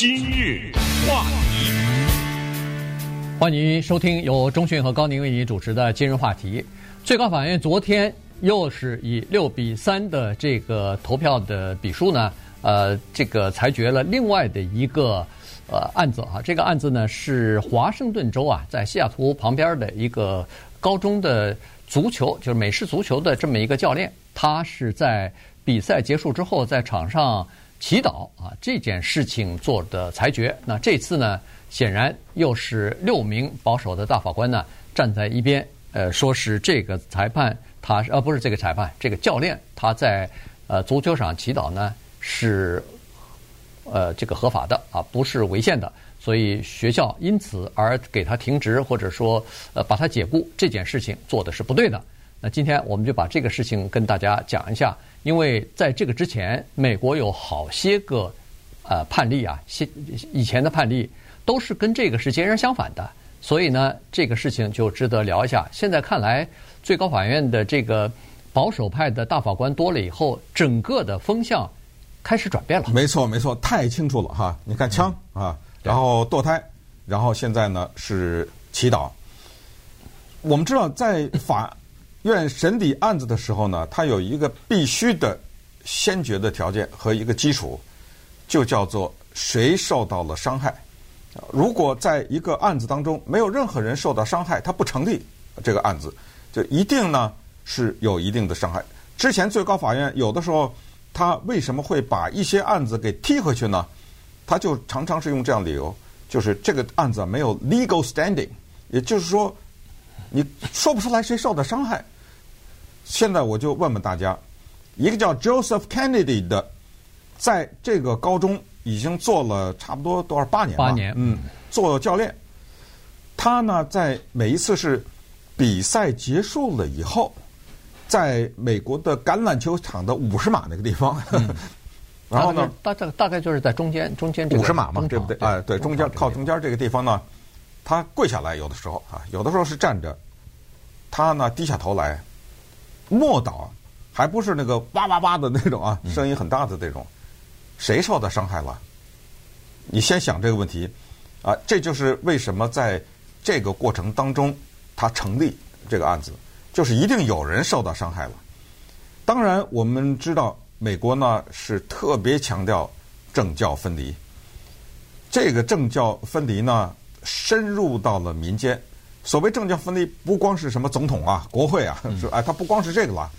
今日话题，欢迎收听由中讯和高宁为您主持的今日话题。最高法院昨天又是以六比三的这个投票的比数呢，呃，这个裁决了另外的一个呃案子啊。这个案子呢是华盛顿州啊，在西雅图旁边的一个高中的足球，就是美式足球的这么一个教练，他是在比赛结束之后在场上。祈祷啊，这件事情做的裁决。那这次呢，显然又是六名保守的大法官呢站在一边，呃，说是这个裁判他呃不是这个裁判，这个教练他在呃足球场祈祷呢是呃这个合法的啊，不是违宪的，所以学校因此而给他停职或者说呃把他解雇，这件事情做的是不对的。那今天我们就把这个事情跟大家讲一下。因为在这个之前，美国有好些个呃判例啊，现以前的判例都是跟这个是截然相反的，所以呢，这个事情就值得聊一下。现在看来，最高法院的这个保守派的大法官多了以后，整个的风向开始转变了。没错，没错，太清楚了哈！你看枪啊，然后堕胎，然后现在呢是祈祷。我们知道在法。院审理案子的时候呢，它有一个必须的先决的条件和一个基础，就叫做谁受到了伤害。如果在一个案子当中没有任何人受到伤害，它不成立这个案子，就一定呢是有一定的伤害。之前最高法院有的时候，他为什么会把一些案子给踢回去呢？他就常常是用这样理由，就是这个案子没有 legal standing，也就是说。你说不出来谁受的伤害。现在我就问问大家，一个叫 Joseph Kennedy 的，在这个高中已经做了差不多多少八年吧？八年，嗯，做教练。他呢，在每一次是比赛结束了以后，在美国的橄榄球场的五十码那个地方，嗯、然后呢，大概大概就是在中间中间五十码嘛，对不对？哎，对，中间靠中间这个地方呢。他跪下来，有的时候啊，有的时候是站着。他呢，低下头来，默祷，还不是那个叭叭叭的那种啊，声音很大的那种。谁受到伤害了？你先想这个问题啊，这就是为什么在这个过程当中，他成立这个案子，就是一定有人受到伤害了。当然，我们知道美国呢是特别强调政教分离，这个政教分离呢。深入到了民间，所谓政教分离，不光是什么总统啊、国会啊，是哎，它不光是这个了，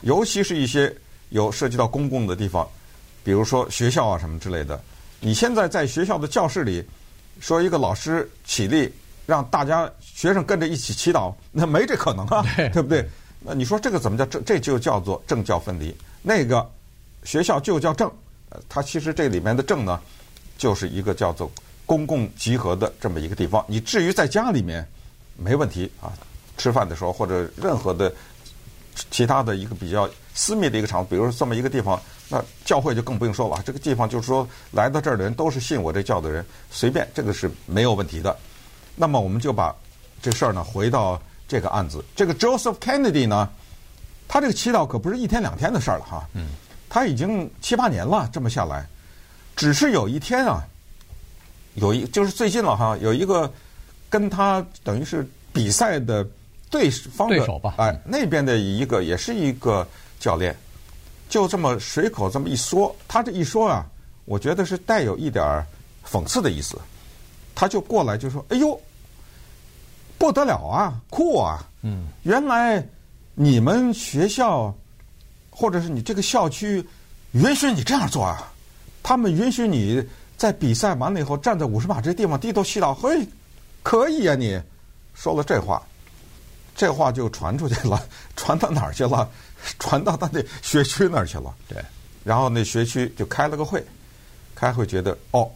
尤其是一些有涉及到公共的地方，比如说学校啊什么之类的。你现在在学校的教室里，说一个老师起立，让大家学生跟着一起祈祷，那没这可能啊，对不对？那你说这个怎么叫政？这就叫做政教分离。那个学校就叫政，它其实这里面的政呢，就是一个叫做。公共集合的这么一个地方，你至于在家里面没问题啊，吃饭的时候或者任何的其他的一个比较私密的一个场合，比如说这么一个地方，那教会就更不用说了。这个地方就是说来到这儿的人都是信我这教的人，随便这个是没有问题的。那么我们就把这事儿呢回到这个案子，这个 Joseph Kennedy 呢，他这个祈祷可不是一天两天的事儿了哈，嗯，他已经七八年了，这么下来，只是有一天啊。有一就是最近了哈，有一个跟他等于是比赛的对方的对手吧，哎，那边的一个也是一个教练，就这么随口这么一说，他这一说啊，我觉得是带有一点讽刺的意思。他就过来就说：“哎呦，不得了啊，酷啊！嗯，原来你们学校或者是你这个校区允许你这样做啊？他们允许你。”在比赛完了以后，站在五十码这地方低头祈祷，嘿，可以呀！你说了这话，这话就传出去了，传到哪儿去了？传到他那学区那儿去了。对，然后那学区就开了个会，开会觉得哦，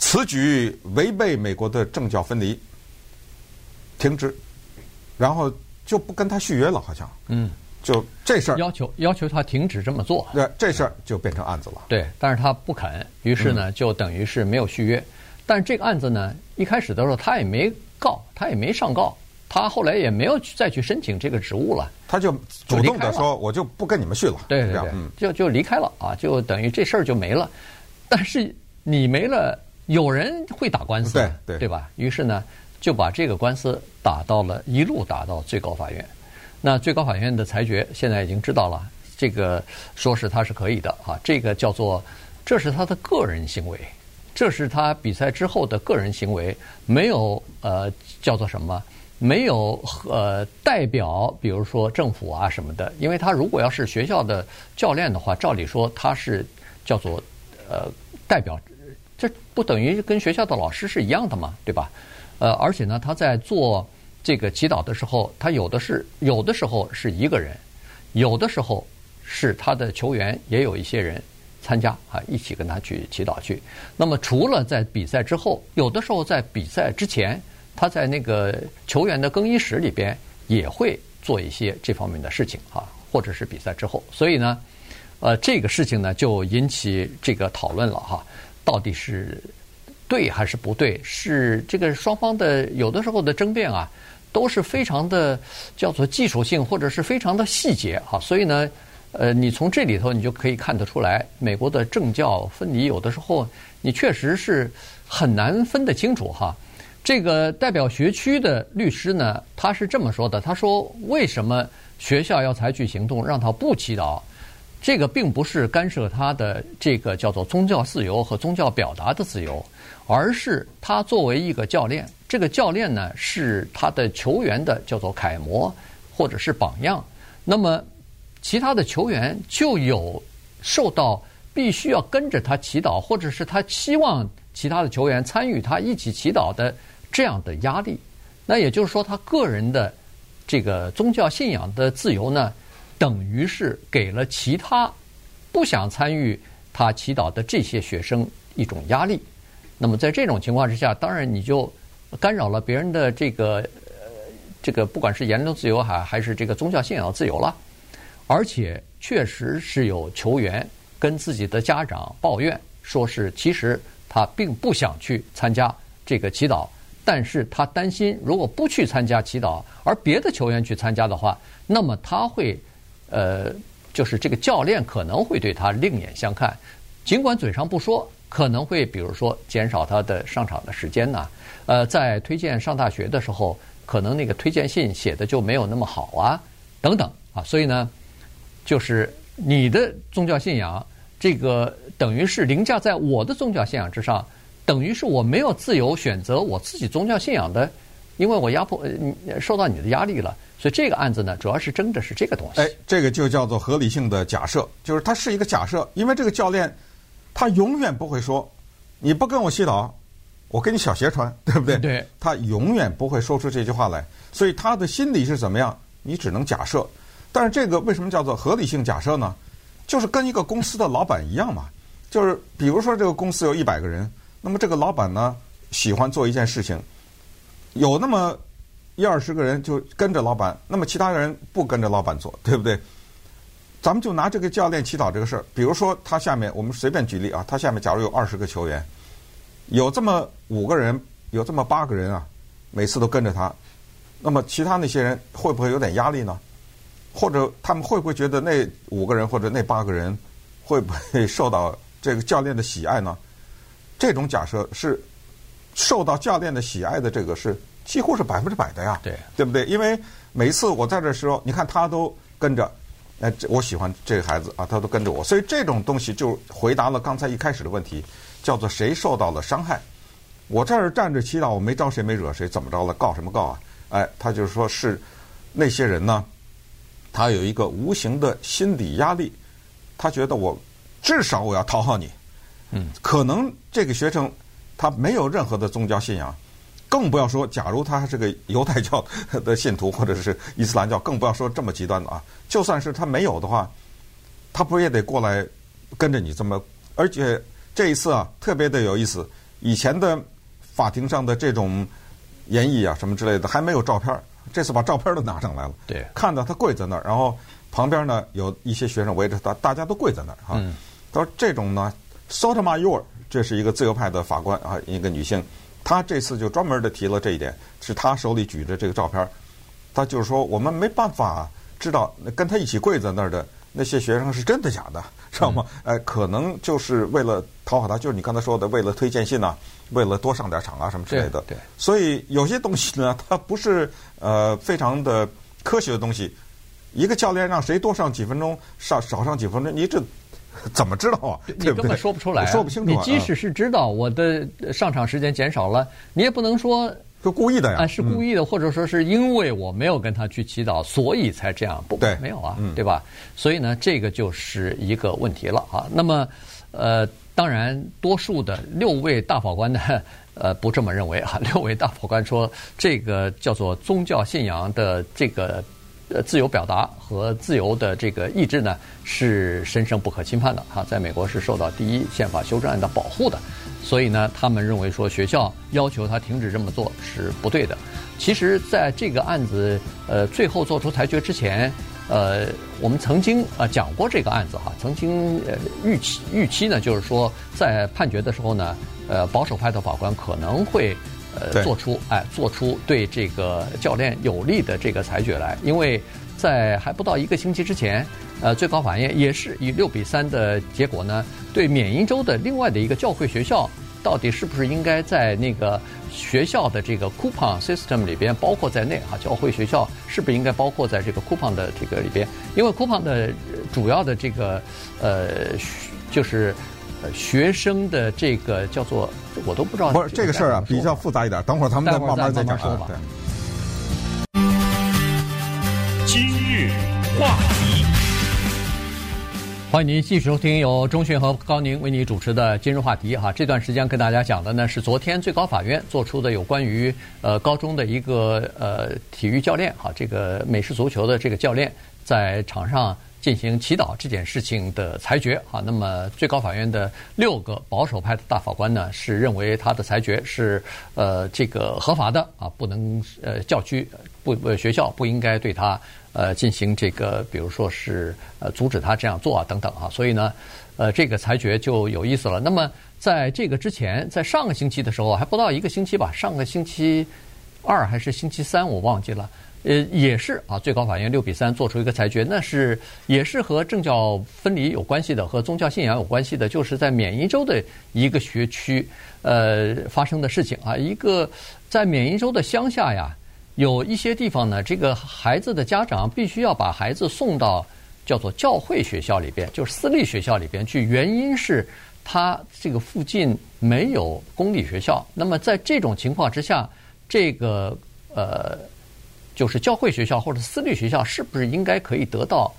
此举违背美国的政教分离，停职，然后就不跟他续约了，好像。嗯。就这事儿要求要求他停止这么做，对，这事儿就变成案子了。对，但是他不肯，于是呢，就等于是没有续约。嗯、但是这个案子呢，一开始的时候他也没告，他也没上告，他后来也没有再去申请这个职务了。他就主动的说：“我就不跟你们续了。”对对对，嗯、就就离开了啊，就等于这事儿就没了。但是你没了，有人会打官司，对对对吧？于是呢，就把这个官司打到了一路打到最高法院。那最高法院的裁决现在已经知道了，这个说是他是可以的啊，这个叫做这是他的个人行为，这是他比赛之后的个人行为，没有呃叫做什么，没有呃代表，比如说政府啊什么的，因为他如果要是学校的教练的话，照理说他是叫做呃代表，这不等于跟学校的老师是一样的嘛，对吧？呃，而且呢，他在做。这个祈祷的时候，他有的是有的时候是一个人，有的时候是他的球员也有一些人参加啊，一起跟他去祈祷去。那么除了在比赛之后，有的时候在比赛之前，他在那个球员的更衣室里边也会做一些这方面的事情啊，或者是比赛之后。所以呢，呃，这个事情呢就引起这个讨论了哈，到底是对还是不对？是这个双方的有的时候的争辩啊。都是非常的叫做技术性，或者是非常的细节哈，所以呢，呃，你从这里头你就可以看得出来，美国的政教分离有的时候你确实是很难分得清楚哈。这个代表学区的律师呢，他是这么说的，他说为什么学校要采取行动让他不祈祷？这个并不是干涉他的这个叫做宗教自由和宗教表达的自由，而是他作为一个教练。这个教练呢，是他的球员的叫做楷模或者是榜样，那么其他的球员就有受到必须要跟着他祈祷，或者是他希望其他的球员参与他一起祈祷的这样的压力。那也就是说，他个人的这个宗教信仰的自由呢，等于是给了其他不想参与他祈祷的这些学生一种压力。那么在这种情况之下，当然你就。干扰了别人的这个呃，这个不管是言论自由还还是这个宗教信仰自由了，而且确实是有球员跟自己的家长抱怨，说是其实他并不想去参加这个祈祷，但是他担心如果不去参加祈祷，而别的球员去参加的话，那么他会呃，就是这个教练可能会对他另眼相看，尽管嘴上不说。可能会比如说减少他的上场的时间呐，呃，在推荐上大学的时候，可能那个推荐信写的就没有那么好啊，等等啊，所以呢，就是你的宗教信仰，这个等于是凌驾在我的宗教信仰之上，等于是我没有自由选择我自己宗教信仰的，因为我压迫，受到你的压力了，所以这个案子呢，主要是争的是这个东西。哎，这个就叫做合理性的假设，就是它是一个假设，因为这个教练。他永远不会说，你不跟我洗澡，我给你小鞋穿，对不对？对。他永远不会说出这句话来，所以他的心理是怎么样？你只能假设。但是这个为什么叫做合理性假设呢？就是跟一个公司的老板一样嘛。就是比如说这个公司有一百个人，那么这个老板呢喜欢做一件事情，有那么一二十个人就跟着老板，那么其他人不跟着老板做，对不对？咱们就拿这个教练祈祷这个事儿，比如说他下面，我们随便举例啊，他下面假如有二十个球员，有这么五个人，有这么八个人啊，每次都跟着他，那么其他那些人会不会有点压力呢？或者他们会不会觉得那五个人或者那八个人会不会受到这个教练的喜爱呢？这种假设是受到教练的喜爱的，这个是几乎是百分之百的呀，对，对不对？因为每一次我在这时候，你看他都跟着。哎，这我喜欢这个孩子啊，他都跟着我，所以这种东西就回答了刚才一开始的问题，叫做谁受到了伤害？我这儿站着祈祷，我没招谁，没惹谁，怎么着了？告什么告啊？哎，他就是说是那些人呢，他有一个无形的心理压力，他觉得我至少我要讨好你，嗯，可能这个学生他没有任何的宗教信仰。更不要说，假如他是个犹太教的信徒，或者是伊斯兰教，更不要说这么极端的啊。就算是他没有的话，他不也得过来跟着你这么？而且这一次啊，特别的有意思。以前的法庭上的这种演绎啊，什么之类的，还没有照片。这次把照片都拿上来了。对，看到他跪在那儿，然后旁边呢有一些学生围着他，大家都跪在那儿哈。嗯。他说这种呢，Sotomayor，这是一个自由派的法官啊，一个女性。她这次就专门的提了这一点，是她手里举着这个照片，她就是说我们没办法知道跟她一起跪在那儿的那些学生是真的假的，知道吗？哎，可能就是为了讨好她，就是你刚才说的，为了推荐信呐，为了多上点场啊什么之类的。对。所以有些东西呢，它不是呃非常的科学的东西。一个教练让谁多上几分钟，上少上几分钟，你这 怎么知道啊？你根本说不出来，说不清楚。你即使是知道我的上场时间减少了，你也不能说。是故意的呀？啊，是故意的，或者说是因为我没有跟他去祈祷，所以才这样。不，对，没有啊，对吧？所以呢，这个就是一个问题了啊。那么，呃，当然，多数的六位大法官呢，呃，不这么认为啊。六位大法官说，这个叫做宗教信仰的这个。呃，自由表达和自由的这个意志呢，是神圣不可侵犯的哈，在美国是受到第一宪法修正案的保护的，所以呢，他们认为说学校要求他停止这么做是不对的。其实，在这个案子呃最后做出裁决之前，呃，我们曾经啊讲过这个案子哈，曾经呃预期预期呢，就是说在判决的时候呢，呃，保守派的法官可能会。呃，做出哎，做出对这个教练有利的这个裁决来，因为在还不到一个星期之前，呃，最高法院也是以六比三的结果呢，对缅因州的另外的一个教会学校，到底是不是应该在那个学校的这个 coupon system 里边包括在内啊？教会学校是不是应该包括在这个 coupon 的这个里边？因为 coupon 的主要的这个呃，就是。学生的这个叫做，我都不知道。不是这个事儿啊，比较复杂一点。等会儿咱们再慢慢再讲说吧。今日话题，欢迎您继续收听由钟迅和高宁为你主持的今日话题哈。这段时间跟大家讲的呢是昨天最高法院做出的有关于呃高中的一个呃体育教练哈，这个美式足球的这个教练在场上。进行祈祷这件事情的裁决啊，那么最高法院的六个保守派的大法官呢，是认为他的裁决是呃这个合法的啊，不能呃教区不呃学校不应该对他呃进行这个，比如说是呃阻止他这样做啊等等啊，所以呢呃这个裁决就有意思了。那么在这个之前，在上个星期的时候还不到一个星期吧，上个星期二还是星期三我忘记了。呃，也是啊，最高法院六比三做出一个裁决，那是也是和政教分离有关系的，和宗教信仰有关系的，就是在缅因州的一个学区，呃，发生的事情啊。一个在缅因州的乡下呀，有一些地方呢，这个孩子的家长必须要把孩子送到叫做教会学校里边，就是私立学校里边去，原因是他这个附近没有公立学校。那么在这种情况之下，这个呃。就是教会学校或者私立学校是不是应该可以得到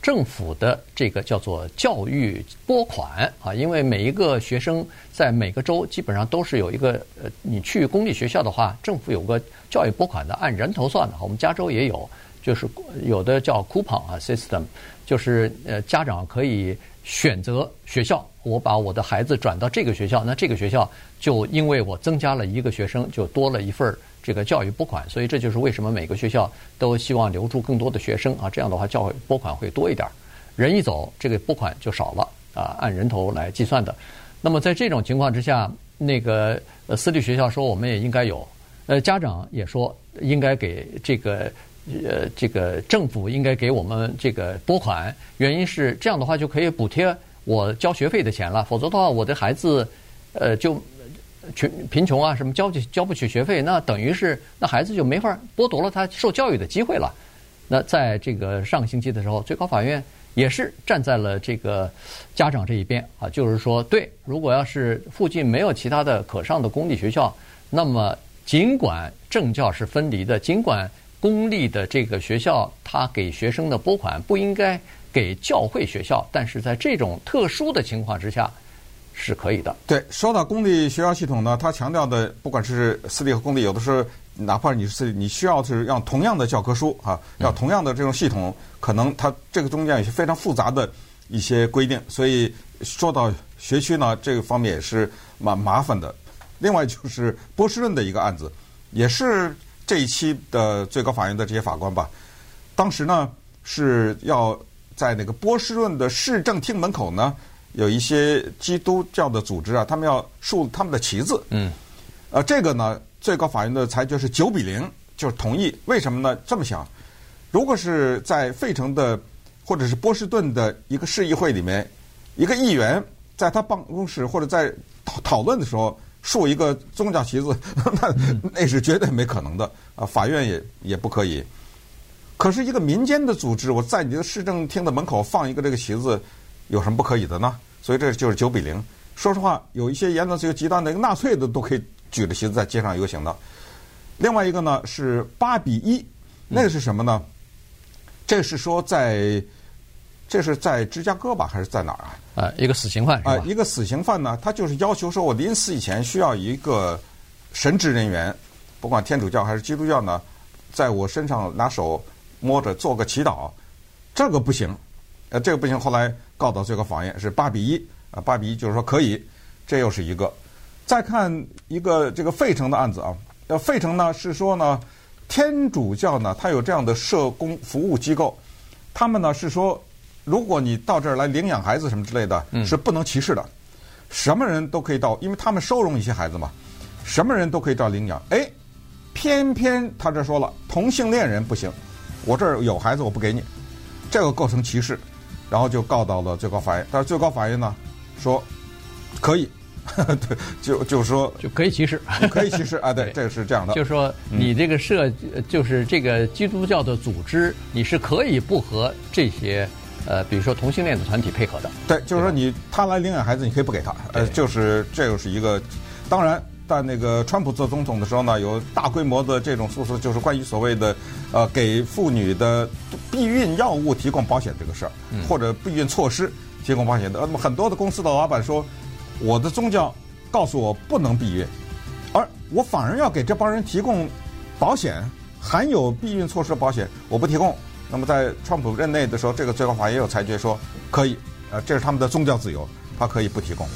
政府的这个叫做教育拨款啊？因为每一个学生在每个州基本上都是有一个呃，你去公立学校的话，政府有个教育拨款的，按人头算的。我们加州也有，就是有的叫 coupon 啊 system，就是呃家长可以选择学校，我把我的孩子转到这个学校，那这个学校就因为我增加了一个学生，就多了一份儿。这个教育拨款，所以这就是为什么每个学校都希望留住更多的学生啊，这样的话教育拨款会多一点儿。人一走，这个拨款就少了啊，按人头来计算的。那么在这种情况之下，那个私立学校说我们也应该有，呃家长也说应该给这个呃这个政府应该给我们这个拨款，原因是这样的话就可以补贴我交学费的钱了，否则的话我的孩子呃就。穷贫穷啊，什么交不交不起学费，那等于是那孩子就没法剥夺了他受教育的机会了。那在这个上个星期的时候，最高法院也是站在了这个家长这一边啊，就是说，对，如果要是附近没有其他的可上的公立学校，那么尽管政教是分离的，尽管公立的这个学校他给学生的拨款不应该给教会学校，但是在这种特殊的情况之下。是可以的。对，说到公立学校系统呢，他强调的，不管是私立和公立，有的时候哪怕你是私立，你需要是让同样的教科书啊，要同样的这种系统，可能它这个中间有些非常复杂的一些规定。所以说到学区呢，这个方面也是蛮麻烦的。另外就是波士顿的一个案子，也是这一期的最高法院的这些法官吧，当时呢是要在那个波士顿的市政厅门口呢。有一些基督教的组织啊，他们要竖他们的旗子。嗯，呃，这个呢，最高法院的裁决是九比零，就是同意。为什么呢？这么想，如果是在费城的或者是波士顿的一个市议会里面，一个议员在他办公室或者在讨讨论的时候竖一个宗教旗子，那那是绝对没可能的啊！法院也也不可以。可是，一个民间的组织，我在你的市政厅的门口放一个这个旗子，有什么不可以的呢？所以这就是九比零。说实话，有一些言论自由极端的，纳粹的都可以举着旗子在街上游行的。另外一个呢是八比一，那个是什么呢？这是说在，这是在芝加哥吧，还是在哪儿啊？啊，一个死刑犯？啊，一个死刑犯呢，他就是要求说，我临死以前需要一个神职人员，不管天主教还是基督教呢，在我身上拿手摸着做个祈祷，这个不行，呃，这个不行。后来告到最高法院是八比一。啊，八比一就是说可以，这又是一个。再看一个这个费城的案子啊，呃，费城呢是说呢，天主教呢，它有这样的社工服务机构，他们呢是说，如果你到这儿来领养孩子什么之类的，是不能歧视的，什么人都可以到，因为他们收容一些孩子嘛，什么人都可以到领养。哎，偏偏他这说了，同性恋人不行，我这儿有孩子我不给你，这个构成歧视，然后就告到了最高法院，但是最高法院呢，说可以，对，就就是说就可以歧视，可以歧视啊，对，这个是这样的。就是说，你这个社，就是这个基督教的组织，你是可以不和这些呃，比如说同性恋的团体配合的。对，就是说你他来领养孩子，你可以不给他。呃，就是这又是一个，当然，在那个川普做总统的时候呢，有大规模的这种诉讼，就是关于所谓的呃给妇女的避孕药物提供保险这个事儿，或者避孕措施。提供保险的，那么很多的公司的老板说，我的宗教告诉我不能避孕，而我反而要给这帮人提供保险，含有避孕措施的保险，我不提供。那么在川普任内的时候，这个最高法院也有裁决说可以，呃，这是他们的宗教自由，他可以不提供。